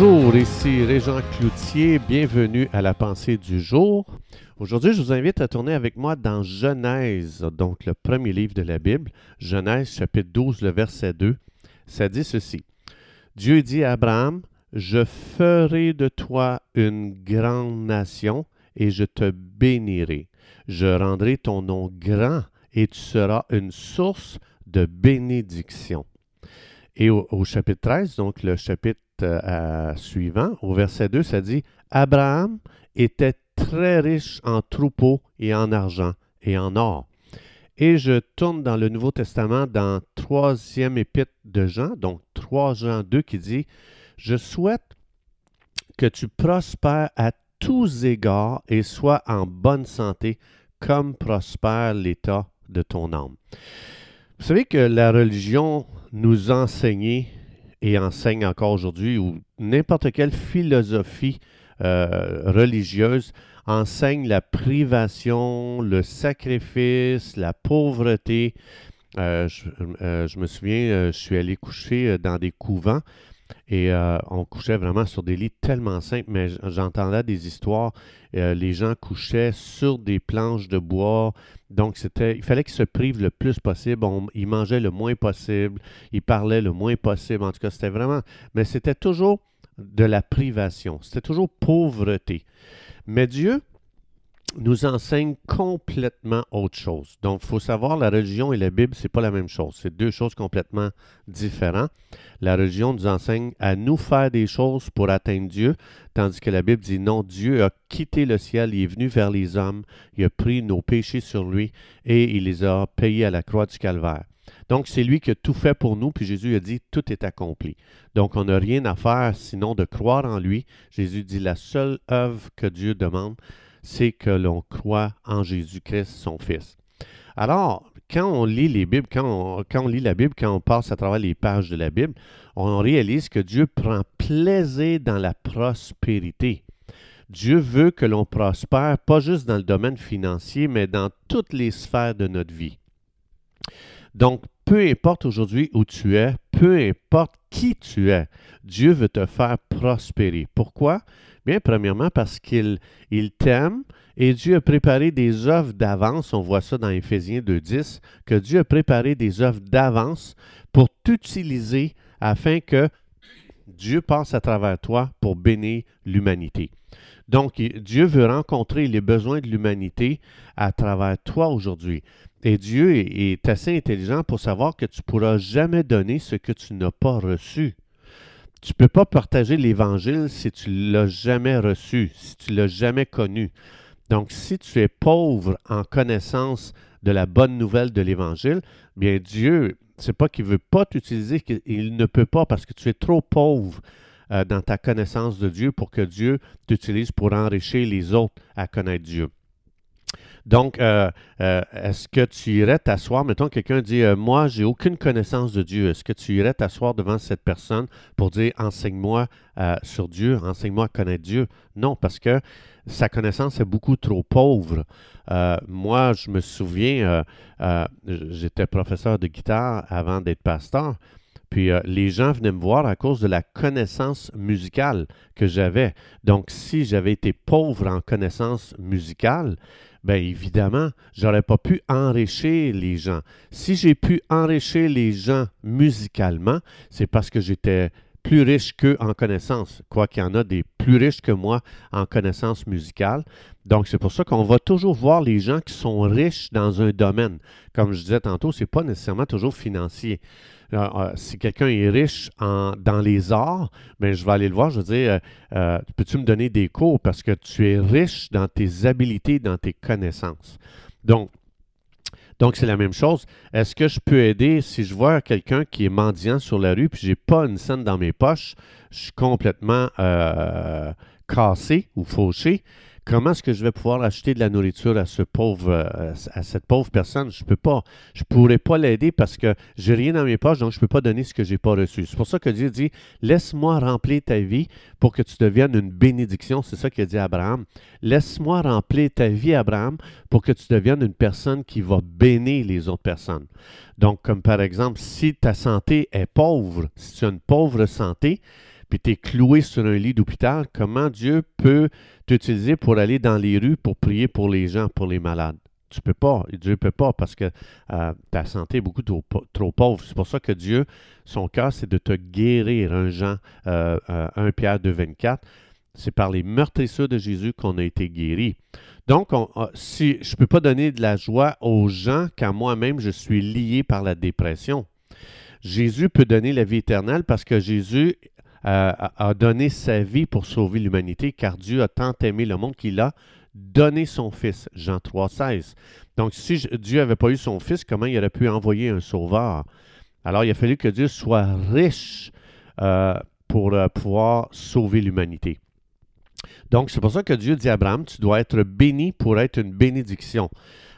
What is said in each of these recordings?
Bonjour, ici Régent Cloutier, bienvenue à la pensée du jour. Aujourd'hui, je vous invite à tourner avec moi dans Genèse, donc le premier livre de la Bible, Genèse chapitre 12, le verset 2. Ça dit ceci. Dieu dit à Abraham, Je ferai de toi une grande nation et je te bénirai. Je rendrai ton nom grand et tu seras une source de bénédiction. Et au, chapitre 13, donc le chapitre euh, suivant, au verset 2, ça dit Abraham était très riche en troupeaux et en argent et en or. Et je tourne dans le Nouveau Testament, dans troisième épître de Jean, donc 3 Jean 2, qui dit Je souhaite que tu prospères à tous égards et sois en bonne santé, comme prospère l'état de ton âme. Vous savez que la religion nous enseignait et enseigne encore aujourd'hui, ou n'importe quelle philosophie euh, religieuse enseigne la privation, le sacrifice, la pauvreté. Euh, euh, je, me souviens, je suis allé coucher dans des couvents et on couchait vraiment sur des lits tellement simples, mais j'entendais des histoires. les gens couchaient sur des planches de bois, donc, c'était, il fallait qu'ils se privent le plus possible. ils mangeaient le moins possible. Ils parlaient le moins possible. En tout cas, c'était vraiment. Mais c'était toujours de la privation. C'était toujours pauvreté. Mais Dieu, nous enseigne complètement autre chose. Donc, il faut savoir, la religion et la Bible, ce n'est pas la même chose. C'est deux choses complètement différentes. La religion nous enseigne à nous faire des choses pour atteindre Dieu, tandis que la Bible dit non, Dieu a quitté le ciel, il est venu vers les hommes, il a pris nos péchés sur lui et il les a payés à la croix du calvaire. Donc, c'est lui qui a tout fait pour nous, puis Jésus a dit, tout est accompli. Donc, on n'a rien à faire sinon de croire en lui. Jésus dit, la seule œuvre que Dieu demande, c'est que l'on croit en Jésus-Christ, son Fils. Alors, quand on lit les Bibles, quand on, lit la Bible, quand on passe à travers les pages de la Bible, on réalise que Dieu prend plaisir dans la prospérité. Dieu veut que l'on prospère, pas juste dans le domaine financier, mais dans toutes les sphères de notre vie. Donc, peu importe aujourd'hui où tu es, peu importe qui tu es, Dieu veut te faire prospérer. Pourquoi? Bien, premièrement, parce qu'il il t'aime et Dieu a préparé des œuvres d'avance. On voit ça dans Éphésiens 2.10, que Dieu a préparé des œuvres d'avance pour t'utiliser afin que Dieu passe à travers toi pour bénir l'humanité. Donc, Dieu veut rencontrer les besoins de l'humanité à travers toi aujourd'hui. Et Dieu est assez intelligent pour savoir que tu ne pourras jamais donner ce que tu n'as pas reçu tu ne peux pas partager l'Évangile si tu ne l'as jamais reçu, si tu ne l'as jamais connu. Donc, si tu es pauvre en connaissance de la bonne nouvelle de l'Évangile, bien Dieu, c'est pas qu'il ne veut pas t'utiliser, il ne peut pas parce que tu es trop pauvre euh, dans ta connaissance de Dieu pour que Dieu t'utilise pour enrichir les autres à connaître Dieu. Donc, euh, euh, est-ce que tu irais t'asseoir, mettons, quelqu'un dit, euh, moi, j'ai aucune connaissance de Dieu. Est-ce que tu irais t'asseoir devant cette personne pour dire, enseigne-moi sur Dieu, enseigne-moi à connaître Dieu? Non, parce que sa connaissance est beaucoup trop pauvre. moi, je me souviens, j'étais professeur de guitare avant d'être pasteur. Puis les gens venaient me voir à cause de la connaissance musicale que j'avais. Donc, si j'avais été pauvre en connaissance musicale, bien évidemment, j'aurais pas pu enrichir les gens. Si j'ai pu enrichir les gens musicalement, c'est parce que j'étais plus riche qu'eux en connaissances, quoi qu'il y en a des plus riches que moi en connaissances musicales. Donc, c'est pour ça qu'on va toujours voir les gens qui sont riches dans un domaine. Comme je disais tantôt, ce n'est pas nécessairement toujours financier. Euh, euh, si quelqu'un est riche dans les arts, ben, je vais aller le voir, je vais dire, euh, peux-tu me donner des cours parce que tu es riche dans tes habiletés, dans tes connaissances? Donc, donc, c'est la même chose. Est-ce que je peux aider? Si je vois quelqu'un qui est mendiant sur la rue puis j'ai pas une scène dans mes poches, je suis complètement cassé ou fauché comment est-ce que je vais pouvoir acheter de la nourriture euh, à cette pauvre personne? Je peux pas. Je pourrais pas l'aider parce que j'ai rien dans mes poches, donc je peux pas donner ce que j'ai pas reçu. C'est pour ça que Dieu dit, laisse-moi remplir ta vie pour que tu deviennes une bénédiction. C'est ça qu'il dit Abraham. Laisse-moi remplir ta vie, Abraham, pour que tu deviennes une personne qui va bénir les autres personnes. Donc, comme par exemple, si ta santé est pauvre, si tu as une pauvre santé, puis tu es cloué sur un lit d'hôpital, comment Dieu peut t'utiliser pour aller dans les rues pour prier pour les gens, pour les malades? Tu peux pas. Dieu ne peut pas parce que euh, ta santé est beaucoup trop, pauvre. C'est pour ça que Dieu, son cœur, c'est de te guérir. Un Jean, euh, 1 euh, Pierre 2, 24. C'est par les meurtrissures de Jésus qu'on a été guéri. Donc, ah, si je ne peux pas donner de la joie aux gens quand moi-même je suis lié par la dépression, Jésus peut donner la vie éternelle parce que Jésus euh, a donné sa vie pour sauver l'humanité, car Dieu a tant aimé le monde qu'il a donné son Fils. Jean 3, 16. Donc, si Dieu n'avait pas eu son Fils, comment il aurait pu envoyer un sauveur? Alors, il a fallu que Dieu soit riche euh, pour euh, pouvoir sauver l'humanité. Donc, c'est pour ça que Dieu dit à Abraham, tu dois être béni pour être une bénédiction.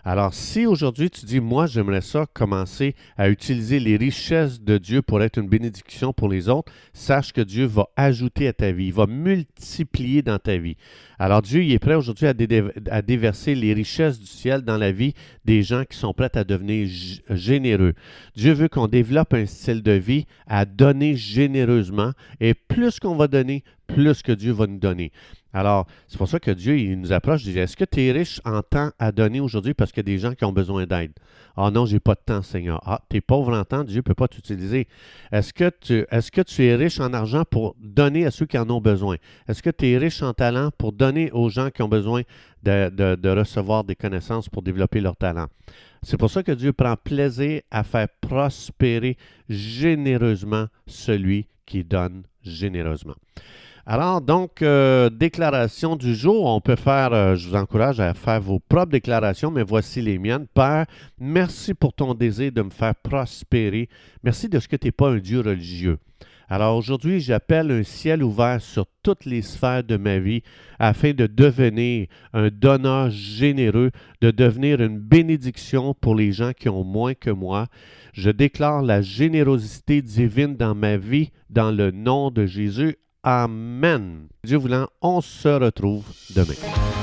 Alors, si aujourd'hui tu dis, moi, j'aimerais ça commencer à utiliser les richesses de Dieu pour être une bénédiction pour les autres, sache que Dieu va ajouter à ta vie, il va multiplier dans ta vie. Alors, Dieu il est prêt aujourd'hui à, déverser les richesses du ciel dans la vie des gens qui sont prêts à devenir généreux. Dieu veut qu'on développe un style de vie à donner généreusement et plus qu'on va donner, plus que Dieu va nous donner. Alors, c'est pour ça que Dieu il nous approche, il dit, est-ce que tu es riche en temps à donner aujourd'hui parce qu'il y a des gens qui ont besoin d'aide? Ah non, j'ai pas de temps, Seigneur. Ah, tu es pauvre en temps, Dieu ne peut pas t'utiliser. Est-ce que, tu, es riche en argent pour donner à ceux qui en ont besoin? Est-ce que tu es riche en talent pour donner aux gens qui ont besoin de, de recevoir des connaissances pour développer leur talent? C'est pour ça que Dieu prend plaisir à faire prospérer généreusement celui qui donne généreusement. Alors, donc, euh, déclaration du jour, on peut faire, euh, je vous encourage à faire vos propres déclarations, mais voici les miennes. Père, merci pour ton désir de me faire prospérer. Merci de ce que tu n'es pas un Dieu religieux. Alors aujourd'hui, j'appelle un ciel ouvert sur toutes les sphères de ma vie afin de devenir un donneur généreux, de devenir une bénédiction pour les gens qui ont moins que moi. Je déclare la générosité divine dans ma vie dans le nom de Jésus. Amen. Dieu voulant, on se retrouve demain.